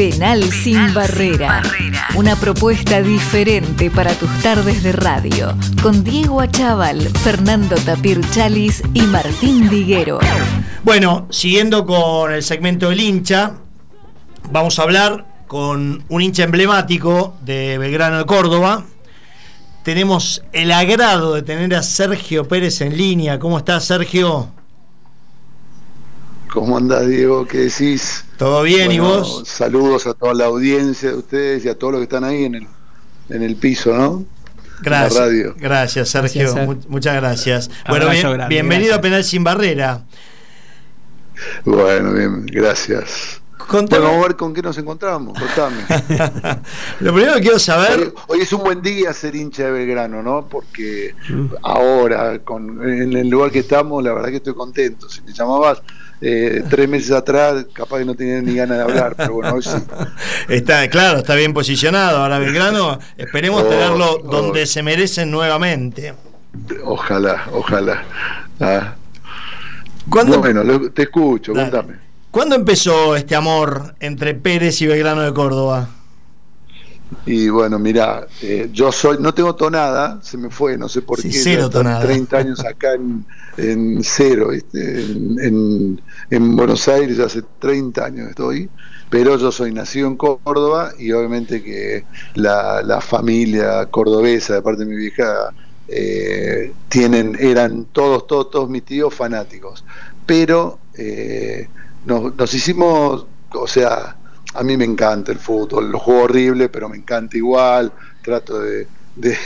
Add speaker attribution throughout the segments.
Speaker 1: Penal, sin, barrera. Una propuesta diferente para tus tardes de radio. Con Diego Achával, Fernando Tapir Chalis y Martín Diguero.
Speaker 2: Bueno, siguiendo con el segmento del hincha, vamos a hablar con un hincha emblemático de Belgrano de Córdoba. Tenemos el agrado de tener a Sergio Pérez en línea. ¿Cómo estás, Sergio?
Speaker 3: ¿Cómo andás, Diego? ¿Qué decís?
Speaker 2: ¿Todo bien y vos?
Speaker 3: Saludos a toda la audiencia de ustedes y a todos los que están ahí en el, en el piso, ¿no?
Speaker 2: Gracias. radio. Gracias, Sergio. muchas gracias. bueno, bienvenido a Penal Sin Barrera.
Speaker 3: Bueno, bien, gracias. Bueno, vamos a ver con qué nos encontramos. Contame.
Speaker 2: Lo primero que quiero saber.
Speaker 3: Hoy, es un buen día ser hincha de Belgrano, ¿no? Porque mm. ahora, con, en el lugar que estamos, la verdad que estoy contento. Si me llamabas eh, tres meses atrás capaz que no tenía ni ganas de hablar, pero bueno, hoy sí.
Speaker 2: Está, claro, está bien posicionado. Ahora Belgrano, esperemos oh, tenerlo oh. donde se merecen nuevamente.
Speaker 3: Ojalá, ojalá. Ah. Bueno, te escucho, cuéntame.
Speaker 2: ¿Cuándo empezó este amor entre Pérez y Belgrano de Córdoba?
Speaker 3: Y bueno, mira, eh, yo soy, no tengo tonada, se me fue, no sé por qué.
Speaker 2: Cero tonada.
Speaker 3: 30 años acá en, en cero, En, en, Buenos Aires hace 30 años estoy, pero yo soy nacido en Córdoba y obviamente que la, la familia cordobesa de parte de mi vieja eh, tienen, eran todos, todos, todos mis tíos fanáticos, pero eh, nos, nos hicimos, o sea, a mí me encanta el fútbol, lo juego horrible, pero me encanta igual, trato de, de,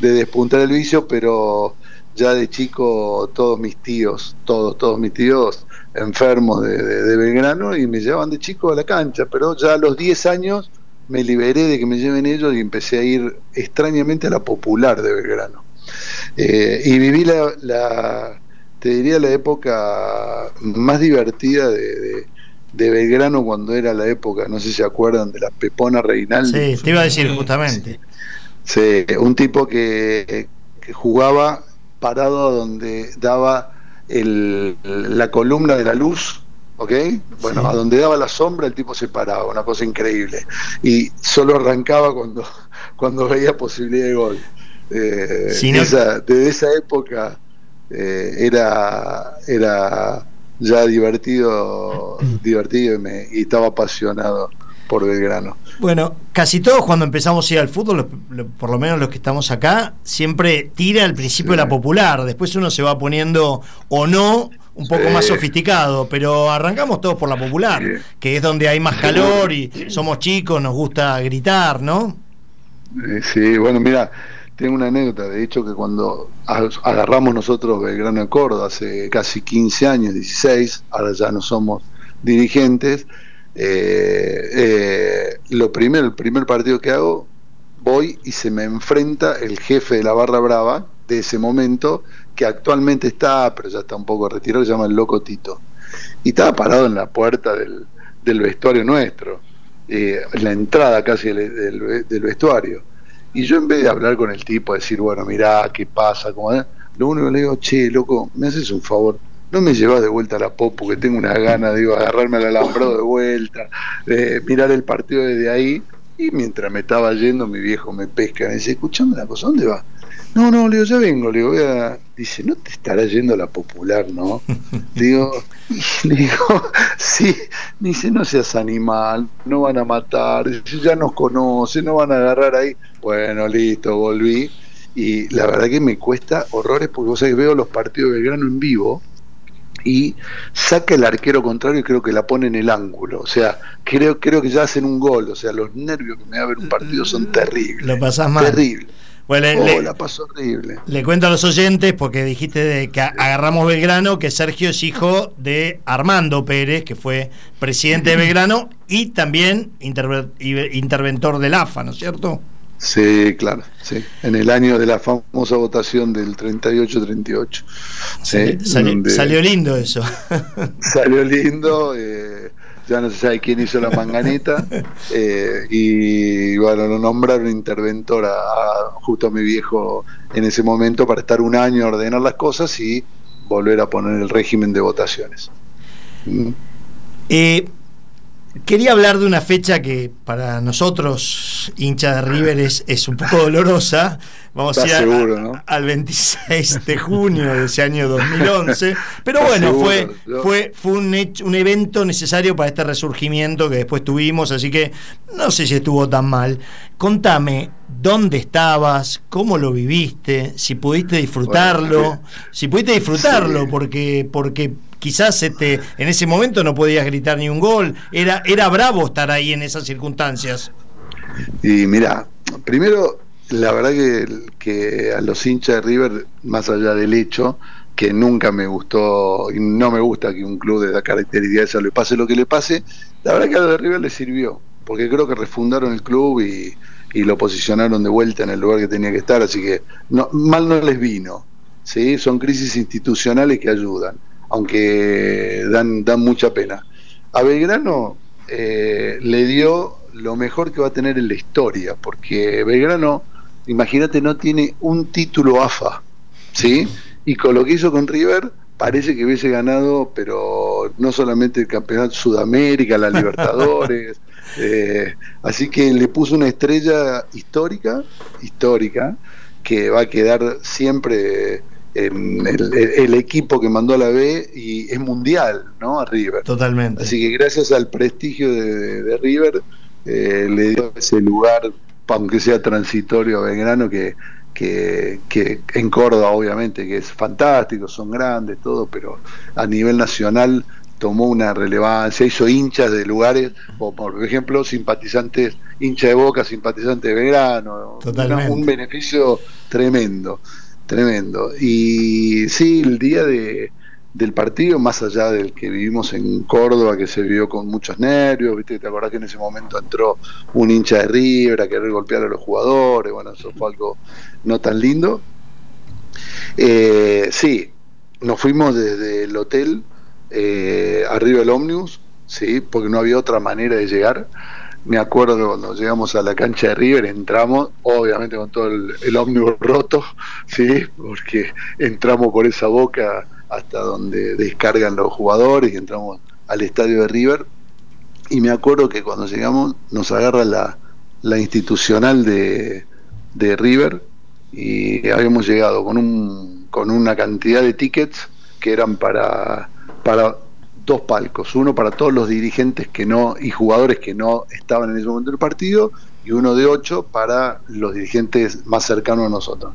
Speaker 3: despuntar el vicio, pero ya de chico todos mis tíos, todos, todos mis tíos enfermos de, de, Belgrano y me llevaban de chico a la cancha, pero ya a los 10 años me liberé de que me lleven ellos y empecé a ir extrañamente a la popular de Belgrano. Eh, y viví la, la, te diría, la época más divertida de, de Belgrano cuando era la época, no sé si se acuerdan, de la Pepona Reinaldi.
Speaker 2: Sí, te iba a decir justamente.
Speaker 3: Sí, un tipo que, jugaba parado donde daba el, la columna de la luz, ¿ok? Bueno, a donde daba la sombra el tipo se paraba, una cosa increíble. Y solo arrancaba cuando, cuando veía posibilidad de gol. Eh, esa, desde esa época eh, era, era ya divertido, divertido y, me, y estaba apasionado por Belgrano.
Speaker 2: Bueno, casi todos cuando empezamos a ir al fútbol, por lo menos los que estamos acá, siempre tira al principio de la popular, después uno se va poniendo o no un poco más sofisticado, pero arrancamos todos por la popular, que es donde hay más calor y somos chicos, nos gusta gritar, ¿no?
Speaker 3: Sí, bueno, mira, tengo una anécdota, de hecho, que cuando agarramos nosotros Belgrano de Córdoba hace casi 15 años, 16, ahora ya no somos dirigentes, eh, eh, lo primero, el primer partido que hago, voy y se me enfrenta el jefe de la Barra Brava de ese momento, que actualmente está, pero ya está un poco retirado, se llama el Loco Tito. Y estaba parado en la puerta del, vestuario nuestro, eh, en la entrada casi del vestuario y yo en vez de hablar con el tipo, decir, bueno, mirá, ¿qué pasa? Como, lo único que le digo, che, loco, ¿me haces un favor? No me llevas de vuelta a la pop porque tengo una gana, digo, agarrarme al alambrado de vuelta, mirar el partido desde ahí. Y mientras me estaba yendo, mi viejo me pesca, me dice, escuchame la cosa, ¿dónde va? No, no, le digo, ya vengo, le digo, voy a... Dice, no te estará yendo la popular, ¿no? digo, le digo, sí, me dice, no seas animal, no van a matar, ya nos conocen, no van a agarrar ahí. Bueno, listo, volví. Y la verdad que me cuesta horrores porque vos sabés, veo los partidos de Belgrano en vivo y saca el arquero contrario y creo que la pone en el ángulo. O sea, creo, creo que ya hacen un gol. O sea, los nervios que me da ver un partido son terribles.
Speaker 2: Lo pasás mal.
Speaker 3: Terrible.
Speaker 2: Bueno,
Speaker 3: le, oh, la pasó horrible.
Speaker 2: Le cuento a los oyentes, porque dijiste de que agarramos Belgrano, que Sergio es hijo de Armando Pérez, que fue presidente de Belgrano y también interventor del AFA, ¿no es cierto?
Speaker 3: Sí, claro, sí. En el año de la famosa votación del 38-38.
Speaker 2: salió lindo eso.
Speaker 3: salió lindo. Eh, ya no se sabe quién hizo la manganeta, eh, y bueno, lo nombraron interventor justo a mi viejo en ese momento para estar un año a ordenar las cosas y volver a poner el régimen de votaciones.
Speaker 2: Eh, Quería hablar de una fecha que para nosotros, hincha de River, es, un poco dolorosa. Vamos a ir al 26 de junio de ese año 2011. Pero bueno, fue, fue, fue un, un evento necesario para este resurgimiento que después tuvimos, así que no sé si estuvo tan mal. Contame, ¿dónde estabas? ¿Cómo lo viviste? Si pudiste disfrutarlo. si pudiste disfrutarlo, porque, porque quizás este, en ese momento no podías gritar ni un gol. Era, era bravo estar ahí en esas circunstancias.
Speaker 3: Y mira, primero, la verdad que, que a los hinchas de River, más allá del hecho, que nunca me gustó, y no me gusta que un club de la característica le pase lo que le pase, la verdad que a los de River le sirvió, porque creo que refundaron el club y, y lo posicionaron de vuelta en el lugar que tenía que estar, así que no, mal no les vino, ¿sí? son crisis institucionales que ayudan aunque dan, dan mucha pena. A Belgrano eh, le dio lo mejor que va a tener en la historia, porque Belgrano, imagínate, no tiene un título AFA, ¿sí? Y con lo que hizo con River, parece que hubiese ganado, pero no solamente el Campeonato Sudamérica, la Libertadores, eh, así que le puso una estrella histórica, histórica, que va a quedar siempre el, equipo que mandó a la B y es mundial, ¿no? A River.
Speaker 2: Totalmente.
Speaker 3: Así que gracias al prestigio de, River eh, le dio ese lugar, aunque sea transitorio a Belgrano, que, que, que, en Córdoba obviamente que es fantástico, son grandes, todo, pero a nivel nacional tomó una relevancia, hizo hinchas de lugares, por ejemplo, simpatizantes, hincha de Boca, simpatizantes de Belgrano, un beneficio tremendo. Tremendo. Y sí, el día de, del partido, más allá del que vivimos en Córdoba, que se vio con muchos nervios, ¿viste? ¿te acordás que en ese momento entró un hincha de River a querer golpear a los jugadores? Bueno, eso fue algo no tan lindo. Eh, sí, nos fuimos desde el hotel eh, arriba del ómnibus, sí, porque no había otra manera de llegar me acuerdo cuando llegamos a la cancha de River entramos, obviamente con todo el, ómnibus roto, sí, porque entramos por esa boca hasta donde descargan los jugadores y entramos al estadio de River. Y me acuerdo que cuando llegamos nos agarra la, la institucional de, de River y habíamos llegado con, un, con una cantidad de tickets que eran para, para dos palcos, uno para todos los dirigentes que no y jugadores que no estaban en ese momento del partido y uno de ocho para los dirigentes más cercanos a nosotros.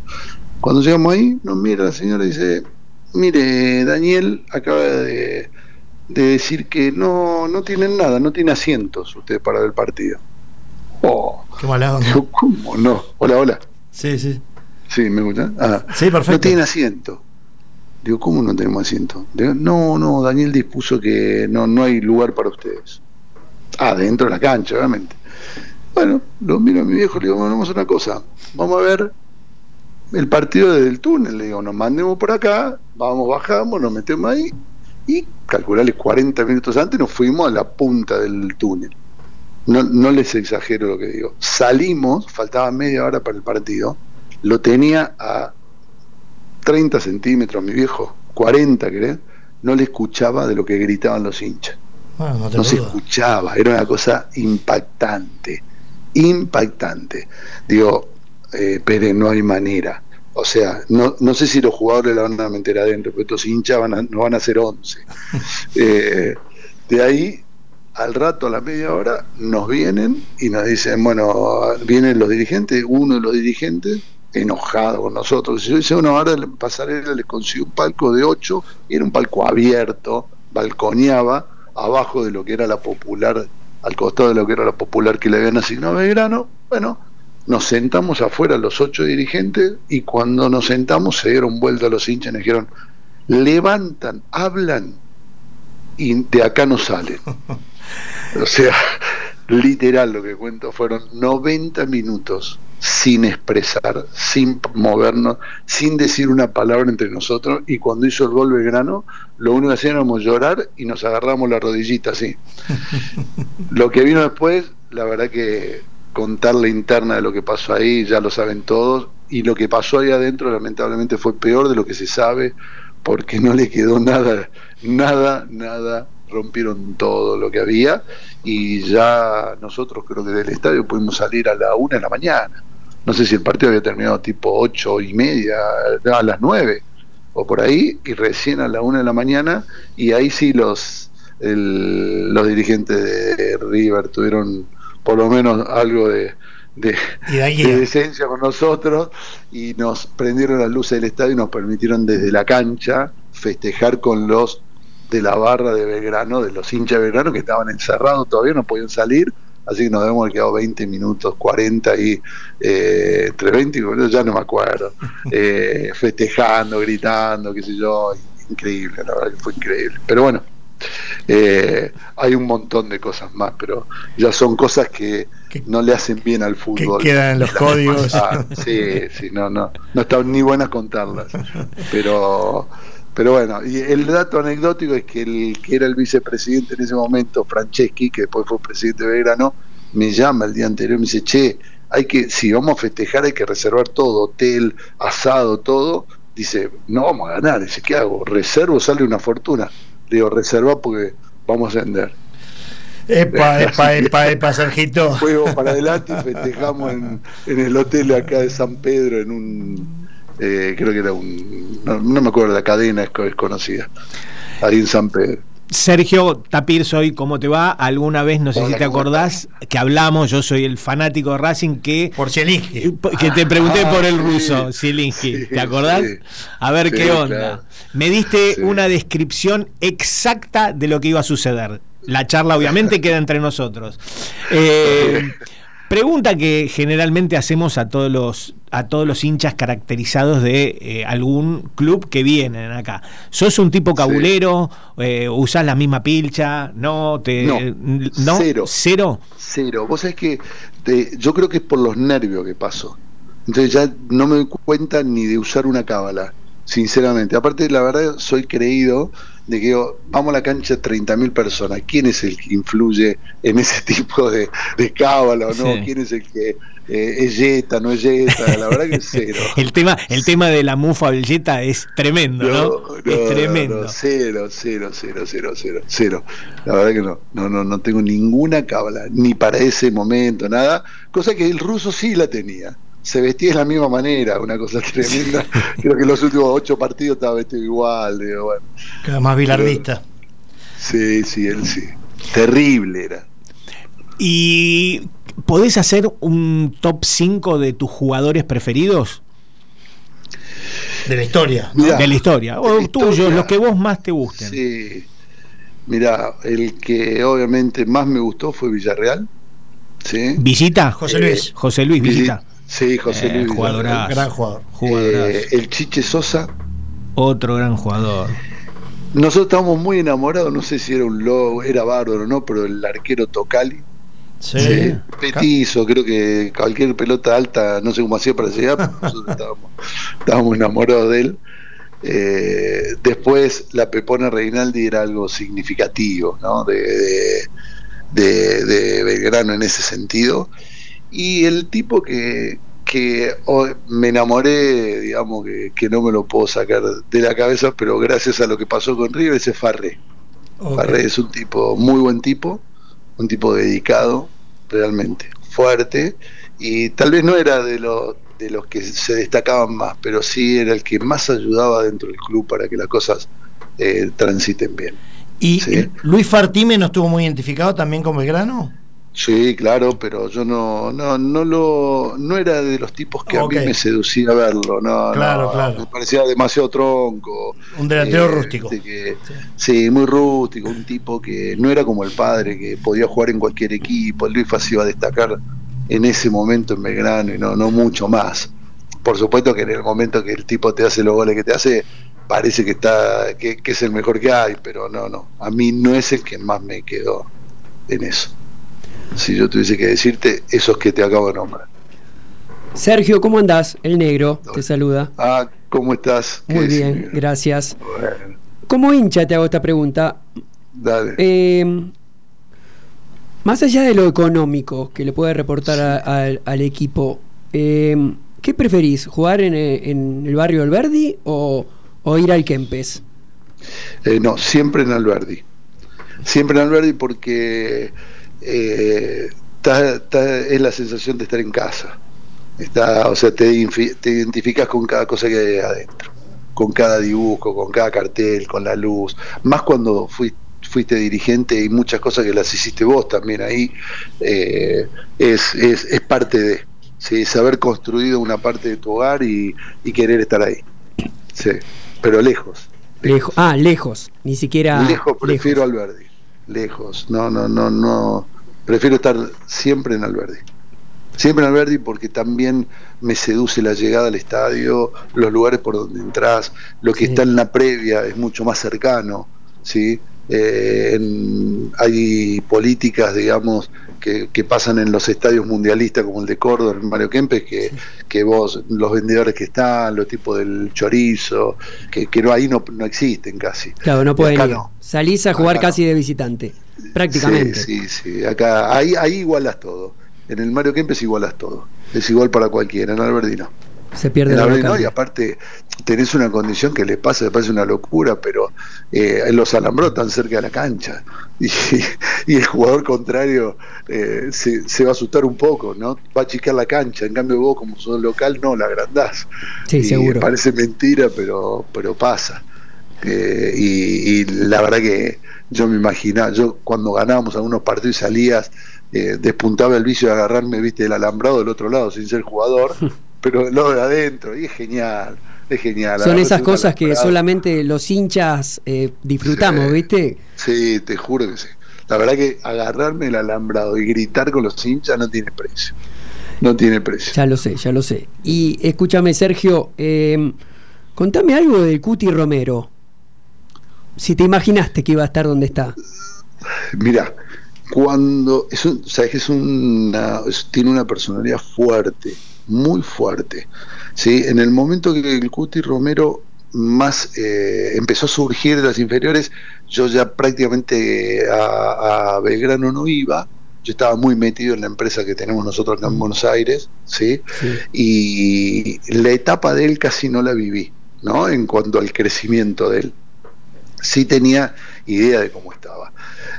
Speaker 3: Cuando llegamos ahí, nos mira la señora y dice, mire, Daniel acaba de, decir que no, no tienen nada, no tiene asientos ustedes para el partido.
Speaker 2: Oh, qué malado.
Speaker 3: ¿Cómo no? Hola, hola.
Speaker 2: Sí, sí.
Speaker 3: Sí, ¿me escuchan?
Speaker 2: Ah, sí, perfecto.
Speaker 3: No tienen asiento. Digo, ¿cómo no tenemos asiento? no, no, Daniel dispuso que no, no hay lugar para ustedes. Ah, dentro de la cancha, obviamente. Bueno, lo miro a mi viejo, le digo, vamos a una cosa, vamos a ver el partido desde el túnel, le digo, nos mandemos por acá, vamos, bajamos, nos metemos ahí y calcularles 40 minutos antes nos fuimos a la punta del túnel. No, no les exagero lo que digo. Salimos, faltaba media hora para el partido, lo tenía a 30 centímetros, mi viejo, 40, ¿crees? No le escuchaba de lo que gritaban los hinchas. no, se escuchaba, era una cosa impactante, impactante. Digo, eh, Pérez, no hay manera. O sea, no, no sé si los jugadores la van a meter adentro, pero estos hinchas van no van a ser 11. Eh, de ahí, al rato, a la media hora, nos vienen y nos dicen, bueno, vienen los dirigentes, uno de los dirigentes enojado con nosotros. Yo hice una hora de pasarela, le consiguió un palco de 8, era un palco abierto, balconeaba abajo de lo que era la popular, al costado de lo que era la popular que le habían asignado a Belgrano. Bueno, nos sentamos afuera los ocho dirigentes y cuando nos sentamos se dieron vuelta a los hinchas y nos dijeron, levantan, hablan y de acá no salen. O sea, literal lo que cuento fueron 90 minutos sin expresar, sin movernos, sin decir una palabra entre nosotros. Y cuando hizo el gol Belgrano, lo único que hacíamos llorar y nos agarramos la rodillita así. lo que vino después, la verdad que contar la interna de lo que pasó ahí, ya lo saben todos. Y lo que pasó ahí adentro, lamentablemente, fue peor de lo que se sabe, porque no le quedó nada, nada, nada rompieron todo lo que había y ya nosotros creo que del estadio pudimos salir a la una de la mañana. No sé si el partido había terminado tipo ocho y media, a las nueve o por ahí, y recién a la una de la mañana, y ahí sí los, los dirigentes de River tuvieron por lo menos algo de, de, decencia con nosotros y nos prendieron las luces del estadio y nos permitieron desde la cancha festejar con los de la barra de Belgrano, de los hinchas de Belgrano que estaban encerrados, todavía no podían salir, así que nos hemos quedado 20 minutos, 40 y eh, entre 20 y ya no me acuerdo, eh, festejando, gritando, qué sé yo, increíble, la verdad que fue increíble. Pero bueno, eh, hay un montón de cosas más, pero ya son cosas que no le hacen bien al fútbol.
Speaker 2: Que quedan en los códigos.
Speaker 3: sí, sí, no, no, no están ni buenas contarlas. Pero, pero bueno, y el dato anecdótico es que el que era el vicepresidente en ese momento, Franceschi, que después fue presidente de Verano, me llama el día anterior y me dice, che, hay que, si vamos a festejar hay que reservar todo, hotel, asado, todo. Dice, no vamos a ganar. Dice, ¿qué hago? Reservo, sale una fortuna digo, reserva porque vamos a vender.
Speaker 2: Epa, epa, epa, epa, Sergito.
Speaker 3: Fuego para adelante y festejamos en, el hotel acá de San Pedro, en un, eh, creo que era un, no, me acuerdo, la cadena es, es conocida, ahí en San Pedro.
Speaker 4: Sergio Tapir, soy, ¿cómo te va? Alguna vez, no sé si te acordás, que hablamos, yo soy el fanático de Racing que...
Speaker 2: Por Zielinski.
Speaker 4: Eh, que te pregunté por el ruso, Zielinski, ¿te acordás? A ver qué onda. Me diste una descripción exacta de lo que iba a suceder. La charla obviamente queda entre nosotros. Eh, Pregunta que generalmente hacemos a todos los, a todos los hinchas caracterizados de eh, algún club que vienen acá. ¿Sos un tipo cabulero? Eh, ¿Usás la misma pilcha? ¿No? Te,
Speaker 3: no, Cero. ¿Cero? Cero. Vos sabés que yo creo que es por los nervios que paso. Entonces ya no me doy cuenta ni de usar una cábala, sinceramente. Aparte, la verdad, soy creído de que vamos a la cancha 30.000 personas, ¿quién es el que influye en ese tipo de, de cábala o no? ¿Quién es el que eh, es yeta, no es yeta? La verdad que es cero.
Speaker 4: el, tema, el tema de la mufa yeta es tremendo, ¿no? es tremendo.
Speaker 3: cero, cero, cero, cero, cero, cero. La verdad que no, no, no, no tengo ninguna cábala, ni para ese momento, nada, cosa que el ruso sí la tenía se vestía de la misma manera, una cosa tremenda. Creo que en los últimos ocho partidos estaba vestido igual. Digo, bueno.
Speaker 2: Cada más bilardista.
Speaker 3: sí, sí, él sí. Terrible era.
Speaker 4: ¿Y podés hacer un top 5 de tus jugadores preferidos?
Speaker 2: De la historia.
Speaker 4: de la historia. O tuyos, los que vos más te gusten.
Speaker 3: Sí. Mira, el que obviamente más me gustó fue Villarreal. ¿sí?
Speaker 4: ¿Visita?
Speaker 2: José Luis.
Speaker 4: Eh, José Luis, visita.
Speaker 3: Sí, José eh, Luis.
Speaker 2: Gran jugador.
Speaker 3: Eh, el Chiche Sosa.
Speaker 4: Otro gran jugador.
Speaker 3: Nosotros estábamos muy enamorados, no sé si era un lobo, era bárbaro o no, pero el arquero Tocali. Sí. Petizo, creo que cualquier pelota alta, no sé cómo hacía para llegar, nosotros estábamos, enamorados de él. Eh, después la Pepona Reinaldi era algo significativo, ¿no? De, de, de Belgrano en ese sentido y el tipo que, que me enamoré, digamos, que, que, no me lo puedo sacar de la cabeza, pero gracias a lo que pasó con River, ese es Farré. Farré es un tipo, muy buen tipo, un tipo dedicado, realmente, fuerte, y tal vez no era de los de los que se destacaban más, pero sí era el que más ayudaba dentro del club para que las cosas eh, transiten bien.
Speaker 2: ¿Y Luis Fartime no estuvo muy identificado también con Belgrano?
Speaker 3: Sí, claro, pero yo no, no, no lo, no era de los tipos que a mí me seducía verlo, no,
Speaker 2: claro, claro.
Speaker 3: me parecía demasiado tronco.
Speaker 2: Un delantero eh, rústico.
Speaker 3: sí. muy rústico, un tipo que no era como el padre, que podía jugar en cualquier equipo, el Luis iba a destacar en ese momento en Belgrano y no, no mucho más. Por supuesto que en el momento que el tipo te hace los goles que te hace, parece que está, que, que es el mejor que hay, pero no, no, a mí no es el que más me quedó en eso si yo tuviese que decirte esos que te acabo de nombrar.
Speaker 5: Sergio, ¿cómo andás? El negro te saluda.
Speaker 3: Ah, ¿cómo estás?
Speaker 5: Muy bien, gracias. Bueno. Como hincha te hago esta pregunta.
Speaker 3: Dale.
Speaker 5: Eh, más allá de lo económico que le puede reportar al equipo, eh, ¿qué preferís? ¿Jugar en, el barrio Alberdi o, o ir al Kempes?
Speaker 3: Eh, no, siempre en Alberdi. siempre en Alberdi porque eh, es la sensación de estar en casa. Está, o sea, te, te identificas con cada cosa que hay adentro, con cada dibujo, con cada cartel, con la luz. Más cuando fuiste fuiste dirigente y muchas cosas que las hiciste vos también ahí, eh, es, es, es, parte de, ¿sí? saber construido una parte de tu hogar y, querer estar ahí. Sí, pero lejos.
Speaker 5: Lejos. Ah, lejos, ni siquiera.
Speaker 3: Lejos, prefiero Alberdi. Lejos, no, no, no, no. Prefiero estar siempre en Alberdi. Siempre en Alberdi porque también me seduce la llegada al estadio, los lugares por donde entras, lo que está en la previa es mucho más cercano, ¿sí? Eh, hay políticas, digamos, que, pasan en los estadios mundialistas como el de Córdoba, en Mario Kempes, que, que vos, los vendedores que están, los tipos del chorizo, que, que no ahí no, no existen casi.
Speaker 5: Claro, no pueden ir. Salís a jugar casi de visitante, prácticamente.
Speaker 3: Sí, sí, sí. Acá, ahí, ahí igualas todo. En el Mario Kempes igualas todo. Es igual para cualquiera, en Albertino
Speaker 5: se pierde la
Speaker 3: no, y aparte tenés una condición que le pasa, le parece una locura, pero eh, los alambros están cerca de la cancha y, el jugador contrario eh, se, va a asustar un poco, ¿no? Va a achicar la cancha, en cambio vos como sos local no la agrandás.
Speaker 5: Sí, seguro.
Speaker 3: Parece mentira, pero, pero pasa. Eh, y, la verdad que yo me imaginaba, yo cuando ganábamos algunos partidos y salías, despuntaba el vicio de agarrarme, viste, el alambrado del otro lado sin ser jugador. pero lo de adentro, y es genial, es genial.
Speaker 5: Son esas cosas que solamente los hinchas eh, disfrutamos, ¿viste?
Speaker 3: Sí, te juro que sí. La verdad que agarrarme el alambrado y gritar con los hinchas no tiene precio. No tiene precio.
Speaker 5: Ya lo sé, ya lo sé. Y escúchame, Sergio, em, contame algo del Cuti Romero. Si te imaginaste que iba a estar donde está.
Speaker 3: Mira, cuando es un, sabes que es una, tiene una personalidad fuerte, muy fuerte. ¿sí? En el momento que el Cuti Romero más eh, empezó a surgir de las inferiores, yo ya prácticamente a, Belgrano no iba, yo estaba muy metido en la empresa que tenemos nosotros acá en mm. Buenos Aires, ¿sí? Y la etapa de él casi no la viví, ¿no? En cuanto al crecimiento de él. Sí tenía idea de cómo estaba.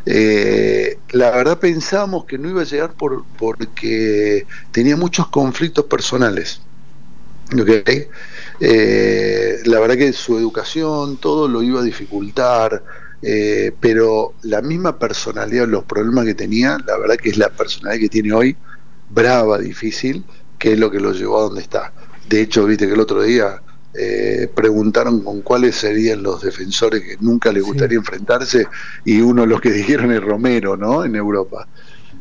Speaker 3: Eh, la verdad pensábamos que no iba a llegar por, porque tenía muchos conflictos personales. Eh, la verdad que su educación, todo lo iba a dificultar, eh, pero la misma personalidad, los problemas que tenía, la verdad que es la personalidad que tiene hoy, brava, difícil, que es lo que lo llevó a donde está. De hecho, viste que el otro día eh, preguntaron con cuáles serían los defensores que nunca le gustaría enfrentarse y uno de los que dijeron es Romero, ¿no? En Europa.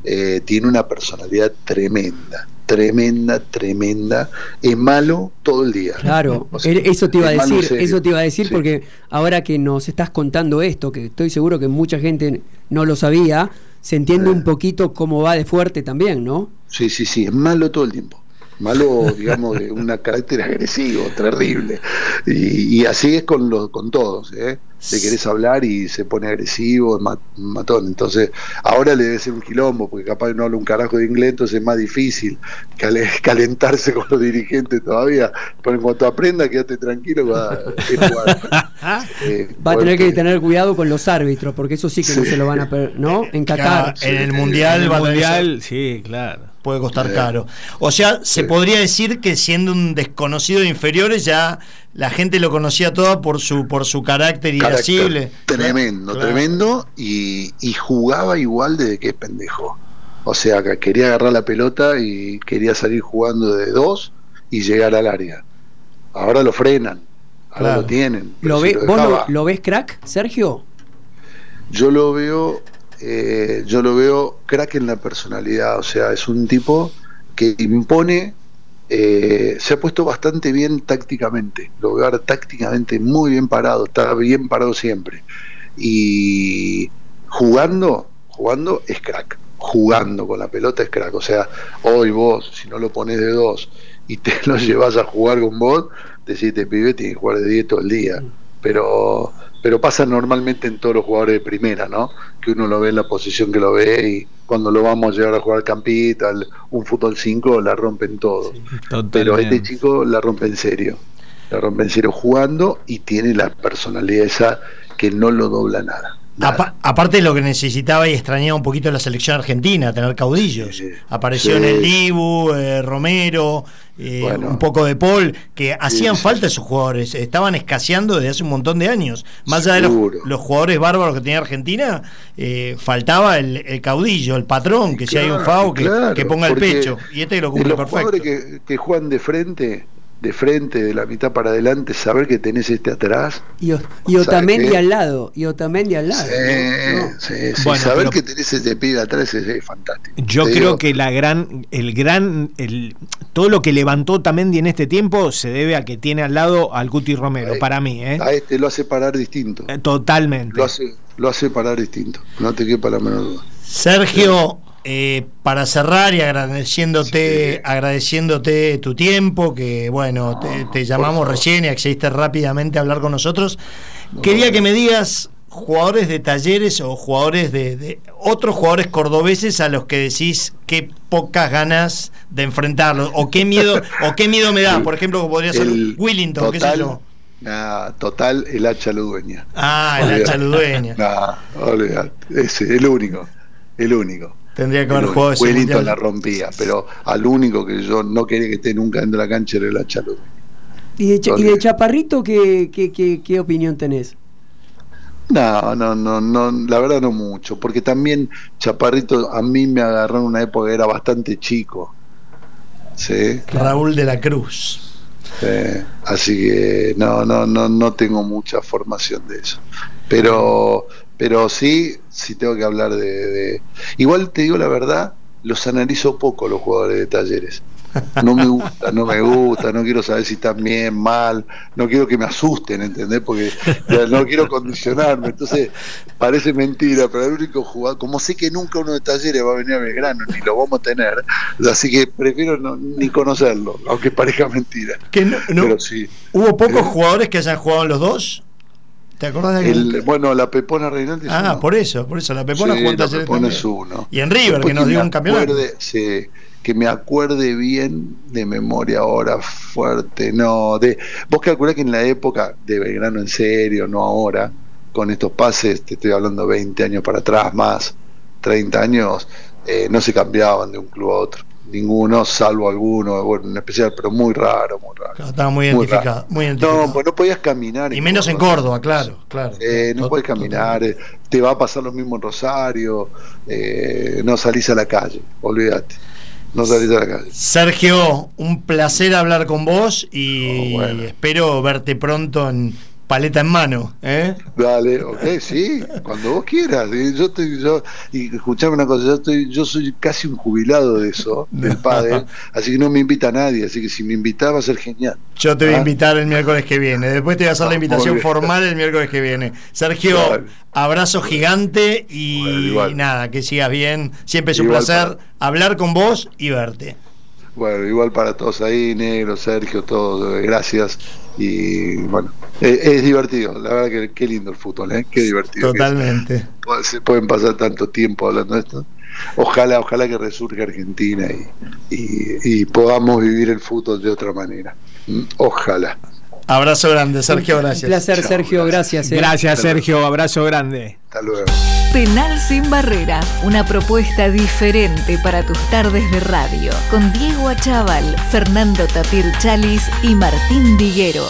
Speaker 3: Eh, tiene una personalidad tremenda, tremenda, tremenda. Es malo todo el día.
Speaker 5: Claro, eso te iba a decir, eso te iba a decir porque ahora que nos estás contando esto, que estoy seguro que mucha gente no lo sabía, se entiende un poquito cómo va de fuerte también, ¿no?
Speaker 3: Sí, sí, sí, es malo todo el tiempo malo, digamos, de un carácter agresivo, terrible. Y, así es con, los, con todos, ¿eh? Le querés hablar y se pone agresivo, matón. Entonces, ahora le debe ser un quilombo, porque capaz no habla un carajo de inglés, entonces es más difícil calentarse con los dirigentes todavía. Pero en cuanto aprenda, quédate tranquilo. Va,
Speaker 5: eh, va a tener que tener cuidado con los árbitros, porque eso sí que no se lo van a... ¿No? En Qatar.
Speaker 2: en el Mundial,
Speaker 4: el mundial sí, claro
Speaker 2: puede costar caro. O sea, se podría decir que siendo un desconocido de inferiores ya la gente lo conocía todo por su por su carácter irascible.
Speaker 3: Tremendo, tremendo y, jugaba igual desde que es pendejo. O sea, que quería agarrar la pelota y quería salir jugando de dos y llegar al área. Ahora lo frenan, ahora lo tienen.
Speaker 5: ¿Lo, ve, ¿Vos lo ves crack, Sergio?
Speaker 3: Yo lo veo eh, yo lo veo crack en la personalidad, o sea, es un tipo que impone, eh, se ha puesto bastante bien tácticamente, lo veo ahora tácticamente muy bien parado, está bien parado siempre. Y jugando, jugando es crack, jugando con la pelota es crack, o sea, hoy vos, si no lo pones de dos y te lo llevas a jugar con vos, decís, te pibe, tienes que jugar de 10 todo el día, mm. pero pero pasa normalmente en todos los jugadores de primera, ¿no? Que uno lo ve en la posición que lo ve y cuando lo vamos a llegar a jugar campita, un fútbol 5, la rompen todo. pero este chico la rompe en serio, la rompe en serio jugando y tiene la personalidad esa que no lo dobla nada,
Speaker 2: aparte de lo que necesitaba y extrañaba un poquito la selección argentina, tener caudillos. Apareció en el Dibu, eh, Romero, eh, un poco de Paul, que hacían falta esos jugadores, estaban escaseando desde hace un montón de años. Más allá de los, jugadores bárbaros que tenía Argentina, eh, faltaba el, caudillo, el patrón, que si hay un FAO que, ponga el pecho. Y este lo cumple
Speaker 3: los Jugadores que, que juegan de frente de frente, de la mitad para adelante, saber que tenés este atrás.
Speaker 5: Y, y Otamendi al lado, y Otamendi al lado.
Speaker 3: Sí, sí, bueno, saber que tenés este pibe atrás es, fantástico.
Speaker 4: Yo creo que la gran, el gran, el, todo lo que levantó Otamendi en este tiempo se debe a que tiene al lado al Guti Romero, para mí. ¿eh?
Speaker 3: A este lo hace parar distinto.
Speaker 4: Eh, totalmente.
Speaker 3: Lo hace, lo hace parar distinto, no te quepa la menor duda.
Speaker 2: Sergio, eh, para cerrar y agradeciéndote, agradeciéndote tu tiempo, que bueno, te, llamamos recién y accediste rápidamente a hablar con nosotros. Quería que me digas jugadores de talleres o jugadores de, otros jugadores cordobeses a los que decís qué pocas ganas de enfrentarlos o qué miedo o qué miedo me da. Por ejemplo podría ser Willington qué sé yo.
Speaker 3: total el hacha ludueña.
Speaker 2: Ah el hacha ludueña.
Speaker 3: Ese el único el único
Speaker 2: Tendría que haber jugado ese
Speaker 3: Wellington la rompía, pero al único que yo no quería que esté nunca dentro de la cancha era la Chalú.
Speaker 5: ¿Y de, ¿Y de Chaparrito ¿qué, qué, qué, opinión tenés?
Speaker 3: No, no, no, no, la verdad no mucho, porque también Chaparrito a mí me agarró en una época que era bastante chico. ¿sí?
Speaker 2: Raúl de la Cruz.
Speaker 3: así que no, no, no, no tengo mucha formación de eso. Pero pero sí, sí tengo que hablar de, Igual te digo la verdad, los analizo poco los jugadores de talleres. No me gusta, no me gusta, no quiero saber si están bien, mal, no quiero que me asusten, ¿entendés? Porque no quiero condicionarme. Entonces, parece mentira, pero el único jugador, como sé que nunca uno de talleres va a venir a Belgrano, ni lo vamos a tener, así que prefiero no, ni conocerlo, aunque parezca mentira.
Speaker 2: Que no, pero sí. ¿Hubo pocos jugadores que hayan jugado los dos? ¿Te acordás de
Speaker 3: el, Bueno, la Pepona Reinaldi
Speaker 2: Ah, por eso, por eso. La Pepona
Speaker 3: sí, La Pepona es uno.
Speaker 2: Y en River, que nos dio un campeonato.
Speaker 3: sí, que me acuerde bien de memoria ahora fuerte. No, de vos calculás que en la época de Belgrano en serio, no ahora, con estos pases, te estoy hablando 20 años para atrás, más 30 años, eh, no se cambiaban de un club a otro ninguno, salvo alguno, bueno, en especial, pero muy raro, muy raro.
Speaker 2: estaba muy, identificado, muy, identificado,
Speaker 3: No, pues no podías caminar.
Speaker 2: Y menos en Córdoba, claro, claro.
Speaker 3: Eh, no puedes caminar, eh, te va a pasar lo mismo en Rosario, eh, no salís a la calle, olvídate. No salís a la calle.
Speaker 2: Sergio, un placer hablar con vos y oh, espero verte pronto en paleta en mano. ¿eh?
Speaker 3: Dale, ok, sí, cuando vos quieras. Yo estoy, yo, y escuchame una cosa, yo estoy, yo soy casi un jubilado de eso, del padre, así que no me invita a nadie, así que si me invitaba va a ser genial.
Speaker 2: Yo te voy a ¿Ah? invitar el miércoles que viene, después te voy a hacer la invitación formal el miércoles que viene. Sergio, abrazo gigante y, nada, que sigas bien. Siempre es un placer hablar con vos y verte.
Speaker 3: Bueno, igual para todos ahí, Negro, Sergio, todos, gracias. Y bueno, eh, es, divertido, la verdad que qué lindo el fútbol, ¿eh? Qué divertido.
Speaker 2: Totalmente.
Speaker 3: se pueden pasar tanto tiempo hablando de esto. Ojalá, ojalá que resurja Argentina y, y, podamos vivir el fútbol de otra manera. Mm, ojalá.
Speaker 2: Abrazo grande, Sergio, gracias. Un
Speaker 5: placer, Sergio, gracias.
Speaker 4: Eh. Gracias, Sergio, abrazo grande.
Speaker 3: Hasta luego.
Speaker 1: Penal sin barrera, una propuesta diferente para tus tardes de radio, con Diego Achával, Fernando Tapir Chalis y Martín Diguero.